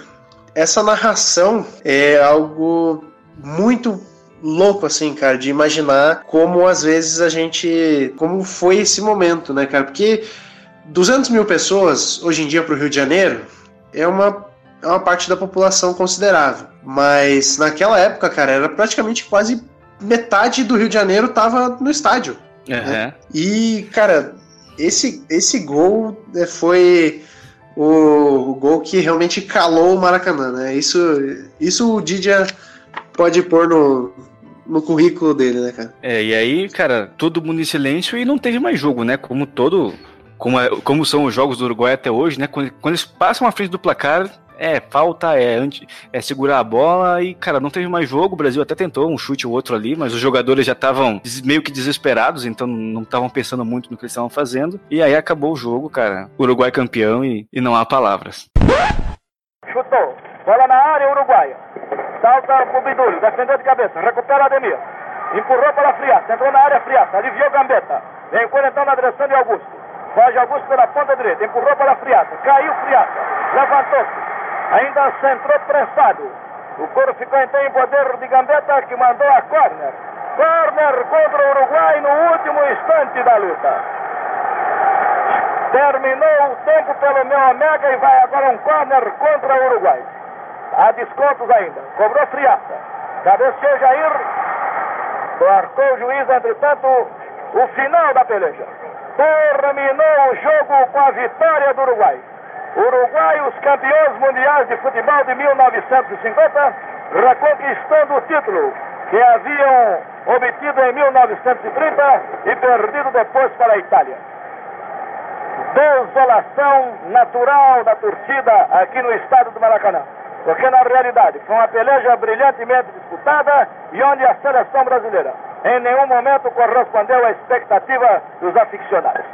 essa narração é algo muito louco, assim, cara, de imaginar como às vezes a gente. como foi esse momento, né, cara? Porque 200 mil pessoas hoje em dia para o Rio de Janeiro é uma, é uma parte da população considerável. Mas naquela época, cara, era praticamente quase metade do Rio de Janeiro tava no estádio.
Aham.
E, cara, esse, esse gol né, foi o, o gol que realmente calou o Maracanã, né? Isso, isso o Didia pode pôr no, no currículo dele, né, cara?
É, e aí, cara, todo mundo em silêncio e não teve mais jogo, né? Como todo. Como, é- como são os jogos do Uruguai até hoje, né? Quando, quando eles passam à frente do placar, é falta, é, anti, é segurar a bola e, cara, não teve mais jogo. O Brasil até tentou um chute ou outro ali, mas os jogadores já estavam meio que desesperados, então não estavam pensando muito no que eles estavam fazendo. E aí acabou o jogo, cara. Uruguai campeão e, e não há palavras.
Chutou. Bola na área uruguaia. Salta pro Bidulho. Defendeu de cabeça. Recupera Ademir. Empurrou para Friata. Entrou na área Friata. Aliviou Gambetta. Vem então na direção de Augusto. Foge Augusto pela ponta direita. Empurrou para Friata. Caiu Friata. Levantou-se. Ainda centrou pressado. O couro ficou então em poder de Gambetta que mandou a corner. Corner contra o Uruguai no último instante da luta. Terminou o tempo pelo meu Omega e vai agora um corner contra o Uruguai. Há descontos ainda. Cobrou Friata. Cabeceou Jair. Marcou o juiz, entretanto, o final da peleja. Terminou o jogo com a vitória do Uruguai. Uruguai, os campeões mundiais de futebol de 1950, reconquistando o título que haviam obtido em 1930 e perdido depois para a Itália desolação natural da torcida aqui no estado do Maracanã. Porque na realidade foi uma peleja brilhantemente disputada e onde a seleção brasileira em nenhum momento correspondeu à expectativa dos aficionados.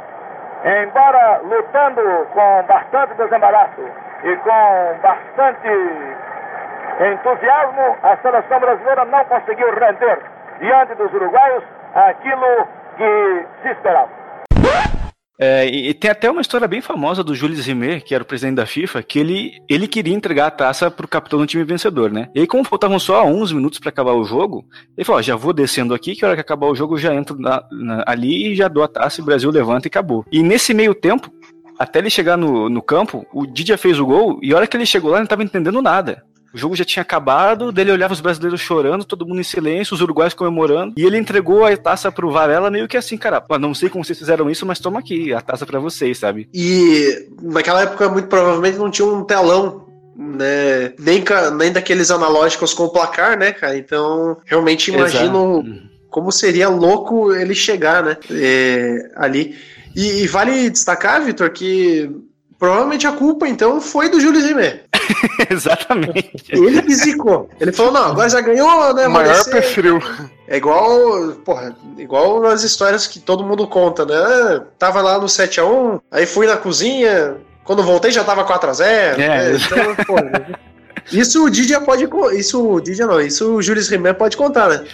Embora lutando com bastante desembaraço e com bastante entusiasmo, a seleção brasileira não conseguiu render diante dos uruguaios aquilo que se esperava.
É, e, tem até uma história bem famosa do Jules Rimet, que era o presidente da FIFA, que ele, ele queria entregar a taça pro capitão do time vencedor, né? E aí, como faltavam só 11 minutos para acabar o jogo, ele falou: ó, já vou descendo aqui, que a hora que acabar o jogo eu já entro na- na- ali e já dou a taça e o Brasil levanta e acabou. E nesse meio tempo, até ele chegar no, no campo, o Didia fez o gol e a hora que ele chegou lá, ele não tava entendendo nada. O jogo já tinha acabado, dele olhava os brasileiros chorando, todo mundo em silêncio, os uruguaios comemorando, e ele entregou a taça pro Varela meio que assim, cara, "Pô, não sei como vocês fizeram isso, mas toma aqui, a taça pra vocês, sabe?
E naquela época, muito provavelmente, não tinha um telão, né? Nem, nem daqueles analógicos com placar, né, cara? Então, realmente imagino como seria louco ele chegar, né? é, ali. E, e vale destacar, Vitor, que provavelmente a culpa, então, foi do Júlio Rimet.
Exatamente.
Ele que zicou. Ele falou, não, agora já ganhou, né?
Maior perfil.
É igual, porra, igual nas histórias que todo mundo conta, né? Tava lá no 7x1, aí fui na cozinha, quando voltei já tava 4x0.
É.
né? Então, porra, isso o Didia pode. Isso o Didia não, isso o Júlio Rimet pode contar, né?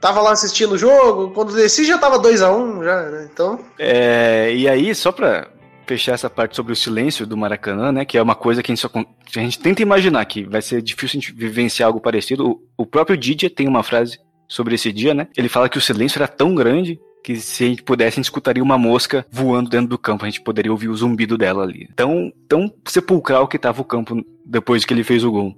Tava lá assistindo o jogo, quando desci já tava 2x1, já, né? Então.
É, e aí, só pra fechar essa parte sobre o silêncio do Maracanã, né, que é uma coisa que a gente, só, a gente tenta imaginar que vai ser difícil a gente vivenciar algo parecido. O, o próprio Didier tem uma frase sobre esse dia, né? Ele fala que o silêncio era tão grande que se a gente pudesse, a gente escutaria uma mosca voando dentro do campo, a gente poderia ouvir o zumbido dela ali. Tão, tão sepulcral que tava o campo depois que ele fez o gol.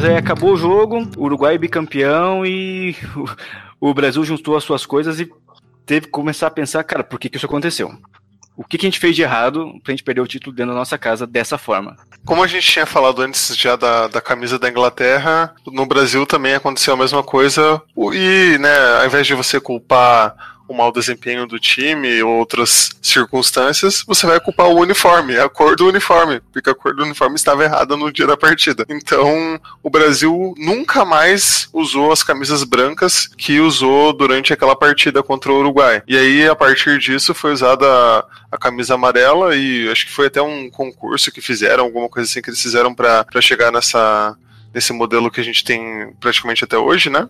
Mas aí acabou o jogo, o Uruguai bicampeão e o, Brasil juntou as suas coisas e teve que começar a pensar, cara, por que, que isso aconteceu? O que, que a gente fez de errado pra gente perder o título dentro da nossa casa dessa forma?
Como a gente tinha falado antes já da, da camisa da Inglaterra, no Brasil também aconteceu a mesma coisa. E, né, ao invés de você culpar o mau desempenho do time ou outras circunstâncias, você vai culpar o uniforme, a cor do uniforme, porque a cor do uniforme estava errada no dia da partida. Então, o Brasil nunca mais usou as camisas brancas que usou durante aquela partida contra o Uruguai. E aí, a partir disso, foi usada a, camisa amarela e acho que foi até um concurso que fizeram, alguma coisa assim que eles fizeram para chegar nessa nesse modelo que a gente tem praticamente até hoje, né?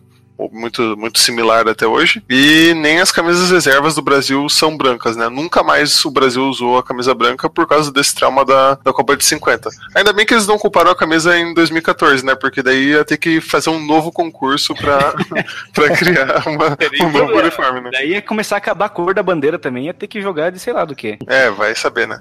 Muito, muito similar até hoje. E nem as camisas reservas do Brasil são brancas, né? Nunca mais o Brasil usou a camisa branca por causa desse trauma da, da Copa de 50. Ainda bem que eles não culparam a camisa em 2014, né? Porque daí ia ter que fazer um novo concurso pra, pra criar uma, um novo uniforme, né?
Daí ia começar a acabar a cor da bandeira também, ia ter que jogar de sei lá do que.
É, vai saber, né?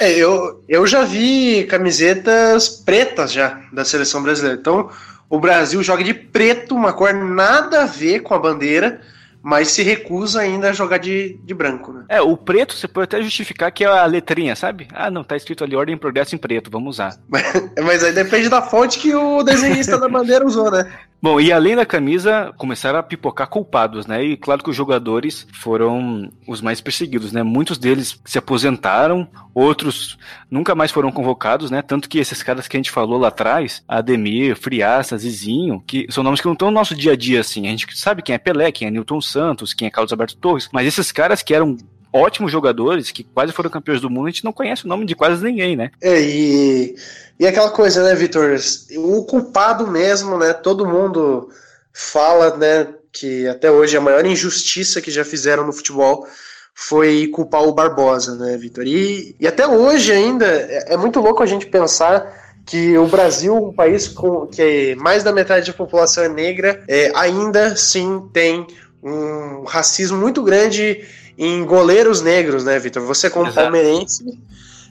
É, eu, eu já vi camisetas pretas já da seleção brasileira. Então, o Brasil joga de preto, uma cor nada a ver com a bandeira, mas se recusa ainda a jogar de, de branco, né?
É, o preto você pode até justificar que é a letrinha, sabe? Ah, não, tá escrito ali Ordem Progresso em preto, vamos usar.
Mas aí depende da fonte que o desenhista da bandeira usou, né?
Bom, e além da camisa, começaram a pipocar culpados, né? E claro que os jogadores foram os mais perseguidos, né? Muitos deles se aposentaram, outros nunca mais foram convocados, né? Tanto que esses caras que a gente falou lá atrás, Ademir, Friaça, Zizinho, que são nomes que não estão no nosso dia a dia, assim. A gente sabe quem é Pelé, quem é Newton Santos, quem é Carlos Alberto Torres, mas esses caras que eram ótimos jogadores, que quase foram campeões do mundo, a gente não conhece o nome de quase ninguém, né?
É, e, e aquela coisa, né, Vitor? O culpado mesmo, né? Todo mundo fala, né, que até hoje a maior injustiça que já fizeram no futebol foi culpar o Barbosa, né, Vitor? E, e até hoje ainda é, é muito louco a gente pensar que o Brasil, um país com que mais da metade da população é negra, é, ainda assim tem um racismo muito grande em goleiros negros, né, Vitor? Você como
Exato.
palmeirense,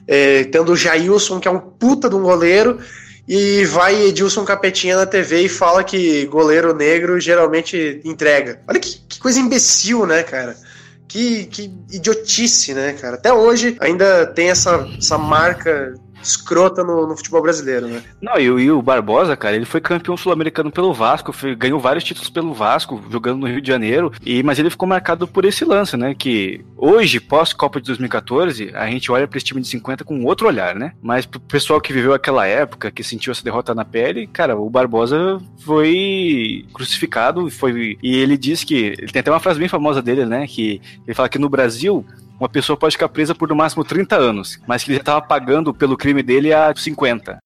é, tendo o Jailson, que é um puta de um goleiro, e vai Edilson Capetinha na TV e fala que goleiro negro geralmente entrega. Olha que, que coisa imbecil, né, cara? Que, que idiotice, né, cara? Até hoje ainda tem essa, essa marca escrota no, no futebol brasileiro, né?
Não, e, e o Barbosa, cara, ele foi campeão sul-americano pelo Vasco, foi- ganhou vários títulos pelo Vasco, jogando no Rio de Janeiro, e mas ele ficou marcado por esse lance, né? Que hoje, pós-Copa de 2014, a gente olha para esse time de 50 com outro olhar, né? Mas pro pessoal que viveu aquela época, que sentiu essa derrota na pele, cara, o Barbosa foi crucificado, foi e ele diz que ele tem até uma frase bem famosa dele, né? Que ele fala que no Brasil uma pessoa pode ficar presa por no máximo 30 anos, mas que ele já estava pagando pelo crime dele há 50.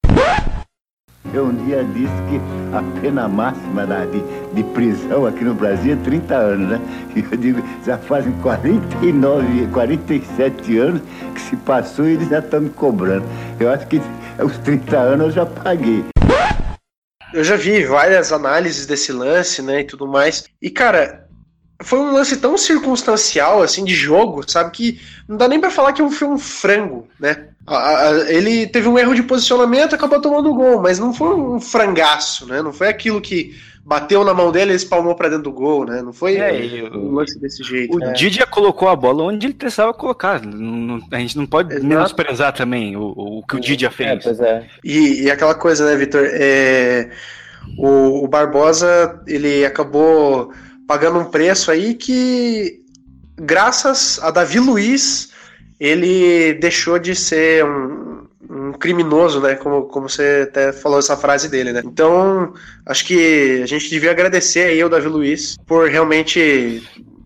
Eu um dia disse que a pena máxima da- de, de prisão aqui no Brasil é 30 anos, né? E eu digo, já fazem 49, 47 anos que se passou e eles já estão me cobrando. Eu acho que os 30 anos eu já paguei.
Eu já vi várias análises desse lance, né, e tudo mais. E, cara, foi um lance tão circunstancial, assim, de jogo, sabe, que não dá nem pra falar que foi um frango, né? A- a- ele teve um erro de posicionamento e acabou tomando o gol, mas não foi um frangaço, né? Não foi aquilo que bateu na mão dele e espalmou pra dentro do gol, né? Não foi
É,
um lance desse jeito.
O
né?
Didia colocou a bola onde ele precisava colocar. Não- não- a gente não pode
Exato.
menosprezar também o, o que o Didia
É,
fez.
pois é.
E, e aquela coisa, né, Vitor? É, o, o Barbosa ele acabou pagando um preço aí que, graças a Davi Luiz, ele deixou de ser um, um criminoso, né? Como, como você até falou essa frase dele, né? Então, acho que a gente devia agradecer aí ao Davi Luiz por realmente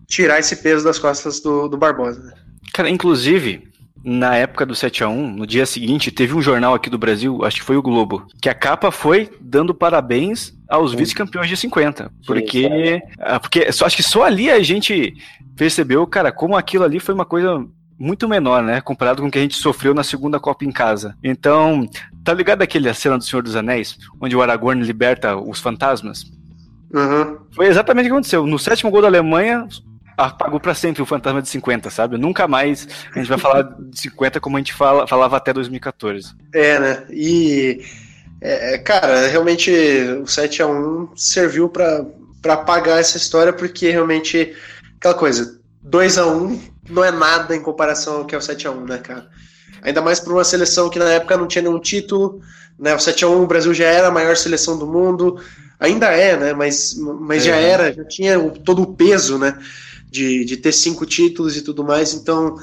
tirar esse peso das costas do, do Barbosa. né?
Cara, inclusive, na época do 7x1, no dia seguinte, teve um jornal aqui do Brasil, acho que foi o Globo, que a capa foi dando parabéns aos vice-campeões de 50. Porque, ah, porque só, acho que só ali a gente percebeu, cara, como aquilo ali foi uma coisa muito menor, né? Comparado com o que a gente sofreu na segunda Copa em casa. Então, tá ligado aquele a cena do Senhor dos Anéis, onde o Aragorn liberta os fantasmas?
Uhum.
Foi exatamente o que aconteceu. No sétimo gol da Alemanha, apagou pra sempre o fantasma de 50, sabe? Nunca mais a gente vai falar de 50 como a gente fala, falava até 2014.
É, né? E É, cara, realmente o 7 a 1 serviu para apagar essa história, porque realmente, aquela coisa, 2 a 1 não é nada em comparação ao que é o 7 a 1 né, cara? Ainda mais para uma seleção que na época não tinha nenhum título, né? O 7 a 1 o Brasil já era a maior seleção do mundo, ainda é, né? Mas, mas é. já era, já tinha todo o peso, né? De, de ter cinco títulos e tudo mais, então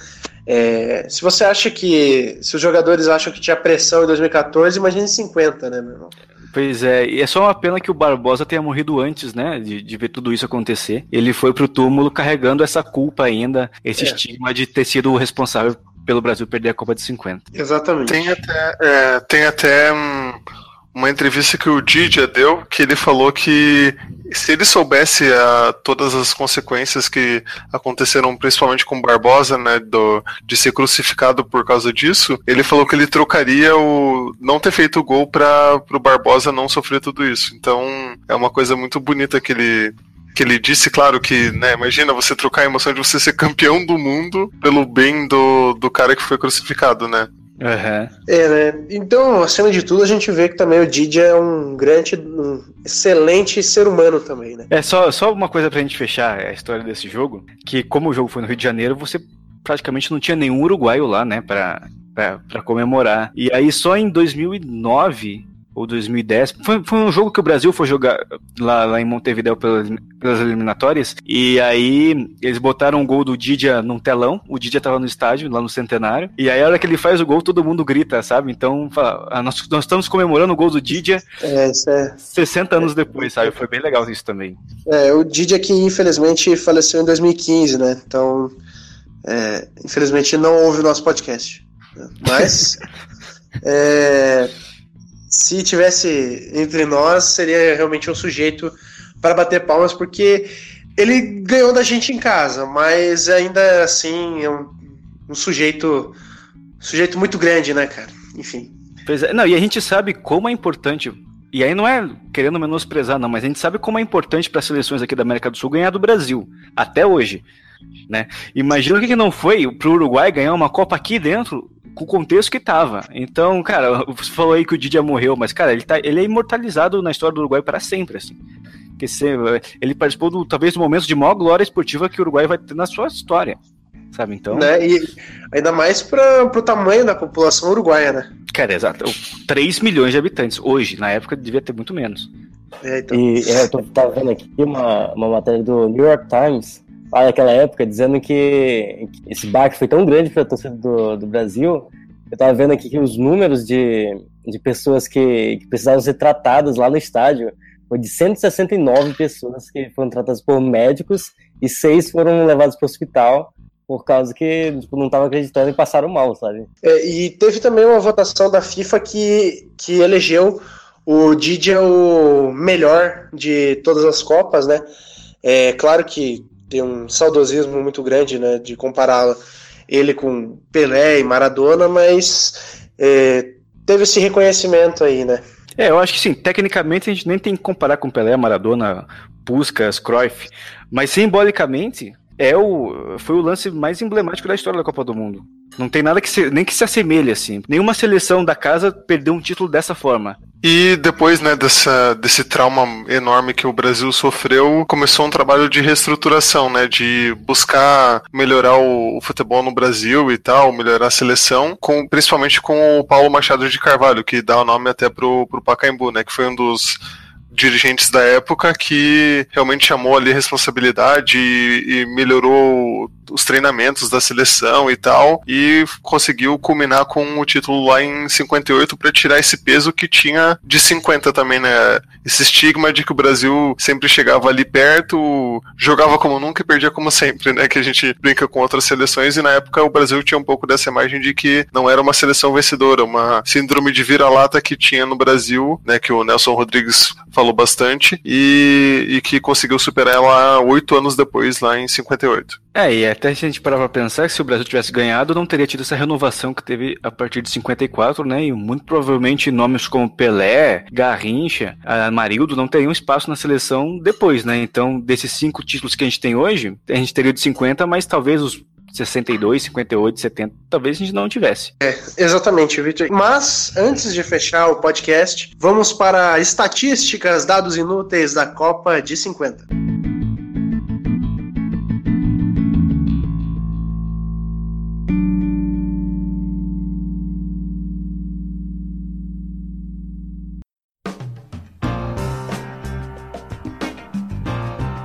é, se você acha que. Se os jogadores acham que tinha pressão em 2014, imagine 50, né, meu irmão?
Pois é, e é só uma pena que o Barbosa tenha morrido antes, né, de, de ver tudo isso acontecer. Ele foi pro túmulo carregando essa culpa ainda, esse é. estigma de ter sido o responsável pelo Brasil perder a Copa de 50.
Exatamente.
Tem até, é, tem até hum, uma entrevista que o Didia deu, que ele falou que se ele soubesse a, ah, todas as consequências que aconteceram, principalmente com Barbosa, né, do, de ser crucificado por causa disso, ele falou que ele trocaria o não ter feito o gol para o Barbosa não sofrer tudo isso. Então é uma coisa muito bonita que ele que ele disse, claro que, né, imagina você trocar a emoção de você ser campeão do mundo pelo bem do, do cara que foi crucificado, né?
Uhum.
É, né? Então, acima de tudo, a gente vê que também o Didi é um grande, um excelente ser humano também, né?
É só, só uma coisa pra gente fechar a história desse jogo, que como o jogo foi no Rio de Janeiro, você praticamente não tinha nenhum uruguaio lá, né, pra, pra, pra comemorar. E aí só em 2009 ou 2010. Foi, foi um jogo que o Brasil foi jogar lá, lá em Montevideo pelas, pelas eliminatórias. E aí eles botaram o gol do Didia num telão. O Didia tava no estádio, lá no Centenário. E aí a hora que ele faz o gol, todo mundo grita, sabe? Então, fala, ah, nós, nós estamos comemorando o gol do Didia
é, é...
60 anos depois, sabe? Foi bem legal isso também.
É, o Didia que infelizmente faleceu em 2015, né? Então, é, infelizmente não ouve o nosso podcast. Mas. é, se tivesse entre nós, seria realmente um sujeito para bater palmas, porque ele ganhou da gente em casa, mas ainda assim é um, um sujeito sujeito muito grande, né, cara? Enfim.
Pois é, não, e a gente sabe como é importante. E aí não é querendo menosprezar, não, mas a gente sabe como é importante para as seleções aqui da América do Sul ganhar do Brasil, até hoje. Né? Imagina o que, que não foi para o Uruguai ganhar uma Copa aqui dentro com o contexto que tava. Então, cara, você falou aí que o Didia morreu, mas, cara, ele, tá, ele é imortalizado na história do Uruguai para sempre, assim. Porque ele participou, do, talvez, do momento de maior glória esportiva que o Uruguai vai ter na sua história. Sabe, então...
Né? E ainda mais para o tamanho da população uruguaia, né?
Cara, exato. 3 milhões de habitantes. Hoje, na época, devia ter muito menos.
É, então. E é, eu tô, tava vendo aqui uma, uma matéria do New York Times lá naquela época, dizendo que, esse baque foi tão grande para a torcida do, do Brasil. Eu estava vendo aqui que os números de, de pessoas que, que precisavam ser tratadas lá no estádio foi de 169 pessoas que foram tratadas por médicos e seis foram levados para o hospital por causa que tipo, não estavam acreditando e passaram mal, sabe?
É, e teve também uma votação da FIFA que, que elegeu o Didi o melhor de todas as Copas, né? É claro que tem um saudosismo muito grande, né, de comparar ele com Pelé e Maradona, mas é, teve esse reconhecimento aí, né?
É, eu acho que sim, tecnicamente a gente nem tem que comparar com Pelé, Maradona, Puskas, Cruyff, mas simbolicamente é o, foi o lance mais emblemático da história da Copa do Mundo. Não tem nada que se, nem que se assemelhe assim. Nenhuma seleção da casa perdeu um título dessa forma.
E depois, né, dessa, desse trauma enorme que o Brasil sofreu, começou um trabalho de reestruturação, né, de buscar melhorar o, o futebol no Brasil e tal, melhorar a seleção, com, principalmente com o Paulo Machado de Carvalho, que dá o nome até pro, pro Pacaembu, né, que foi um dos dirigentes da época que realmente chamou ali responsabilidade e, e melhorou os treinamentos da seleção e tal, e conseguiu culminar com o título lá em 58 para tirar esse peso que tinha de 50 também, né? Esse estigma de que o Brasil sempre chegava ali perto, jogava como nunca e perdia como sempre, né? Que a gente brinca com outras seleções e na época o Brasil tinha um pouco dessa imagem de que não era uma seleção vencedora, uma síndrome de vira-lata que tinha no Brasil, né? Que o Nelson Rodrigues falou bastante e, e que conseguiu superar ela oito anos depois, lá em 58.
É, e até se a gente parar pra pensar que se o Brasil tivesse ganhado, não teria tido essa renovação que teve a partir de 54, né? E muito provavelmente nomes como Pelé, Garrincha, Marildo não teriam espaço na seleção depois, né? Então, desses cinco títulos que a gente tem hoje, a gente teria de 50, mas talvez os 62, 58, 70, talvez a gente não tivesse.
É, exatamente, Victor. Mas, antes de fechar o podcast, vamos para estatísticas, dados inúteis da Copa de 50.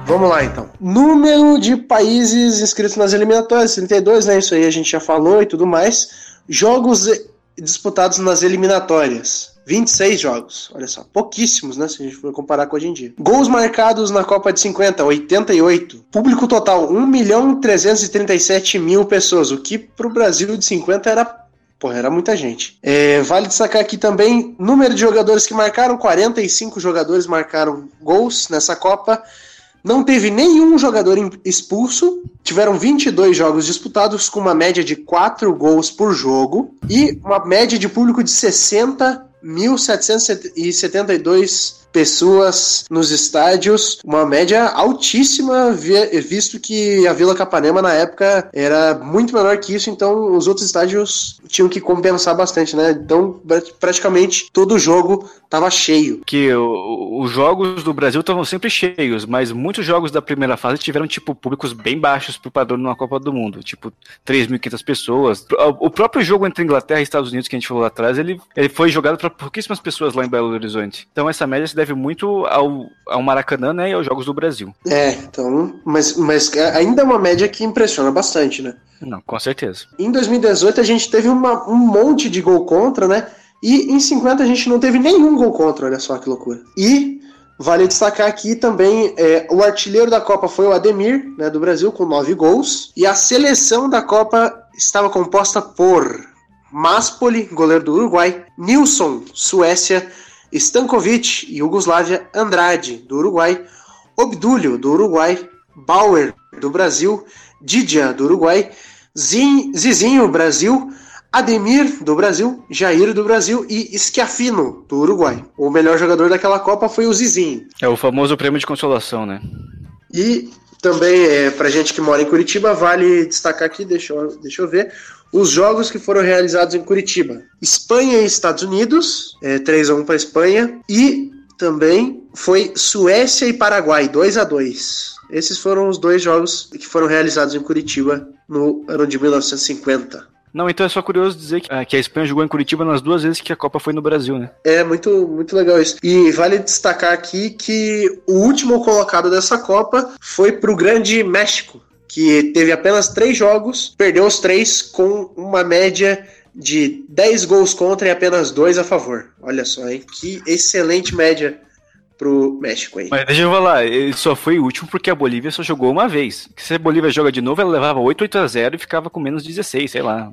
Vamos lá então. Número de países inscritos nas eliminatórias, 32, né? Isso aí a gente já falou e tudo mais. Jogos disputados nas eliminatórias. 26 jogos, olha só, pouquíssimos, né? Se a gente for comparar com hoje em dia. Gols marcados na Copa de 50, 88. Público total, 1 milhão 337 mil pessoas, o que pro Brasil de 50 era Porra, era muita gente. É, vale destacar aqui também número de jogadores que marcaram: 45 jogadores marcaram gols nessa Copa. Não teve nenhum jogador expulso. Tiveram 22 jogos disputados, com uma média de 4 gols por jogo e uma média de público de 60.772 pessoas nos estádios, uma média altíssima, visto que a Vila Capanema na época era muito menor que isso, então os outros estádios tinham que compensar bastante, né? Então praticamente todo jogo estava cheio.
Que os jogos do Brasil estavam sempre cheios, mas muitos jogos da primeira fase tiveram tipo públicos bem baixos pro padrão numa Copa do Mundo, tipo 3.500 pessoas. O próprio jogo entre Inglaterra e Estados Unidos que a gente falou lá atrás, ele, ele foi jogado para pouquíssimas pessoas lá em Belo Horizonte. Então essa média se deve deve muito ao, ao Maracanã, né, e aos Jogos do Brasil.
É, então, mas, mas ainda é uma média que impressiona bastante, né?
Não, com certeza.
Em 2018 a gente teve uma, um monte de gol contra, né? E em 50 a gente não teve nenhum gol contra, olha só que loucura. E vale destacar aqui também é, o artilheiro da Copa foi o Ademir, né, do Brasil, com nove gols. E a seleção da Copa estava composta por Maspoli, goleiro do Uruguai, Nilson, Suécia, Stankovic, Yugoslávia, Andrade, do Uruguai, Obdúlio, do Uruguai, Bauer, do Brasil, Didia, do Uruguai, Zizinho, Brasil, Ademir, do Brasil, Jair, do Brasil e Schiafino, do Uruguai. O melhor jogador daquela Copa foi o Zizinho.
É o famoso prêmio de consolação, né?
E também, é, pra gente que mora em Curitiba, vale destacar aqui, deixa eu, deixa eu ver, os jogos que foram realizados em Curitiba. Espanha e Estados Unidos, é, 3 a 1 para Espanha, e também foi Suécia e Paraguai, 2 a 2 Esses foram os dois jogos que foram realizados em Curitiba no ano de 1950.
Não, então é só curioso dizer que, ah, que, a Espanha jogou em Curitiba nas duas vezes que a Copa foi no Brasil, né?
É, muito, muito legal isso. E vale destacar aqui que o último colocado dessa Copa foi pro Grande México, que teve apenas três jogos, perdeu os três com uma média de 10 gols contra e apenas dois a favor. Olha só, hein? Que excelente média pro México aí.
Mas deixa eu falar, ele só foi último porque a Bolívia só jogou uma vez. Se a Bolívia joga de novo, ela levava 8, 8 a 0 e ficava com menos 16, sei lá.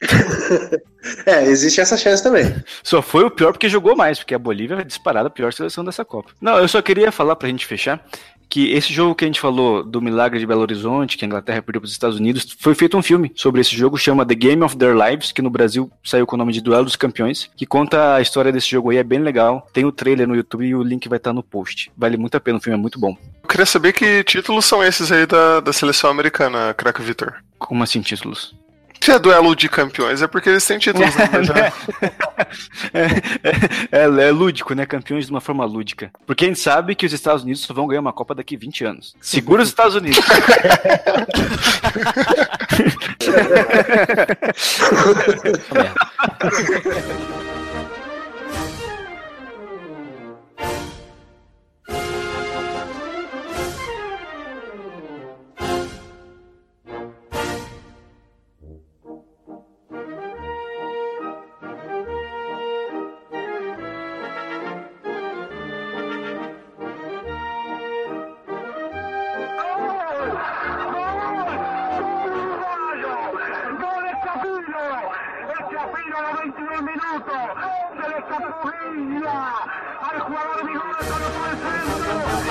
é, existe essa chance também.
Só foi o pior porque jogou mais, porque a Bolívia é disparada a pior seleção dessa Copa. Não, eu só queria falar pra gente fechar que esse jogo que a gente falou do milagre de Belo Horizonte, que a Inglaterra perdeu para os Estados Unidos, foi feito um filme sobre esse jogo, chama The Game of Their Lives, que no Brasil saiu com o nome de Duelo dos Campeões, que conta a história desse jogo aí, é bem legal. Tem o trailer no YouTube e o link vai estar no post. Vale muito a pena, o filme é muito bom.
Eu queria saber que títulos são esses aí da, da seleção americana, Crack Victor.
Como assim títulos?
Se é duelo de campeões, é porque eles têm títulos. Né?
É, é, é, é, lúdico, né? Campeões de uma forma lúdica. Porque a gente sabe que os Estados Unidos só vão ganhar uma Copa daqui 20 anos. Segura os Estados Unidos.
é. minuto. Se le escapó al jugador Vigor, el centro.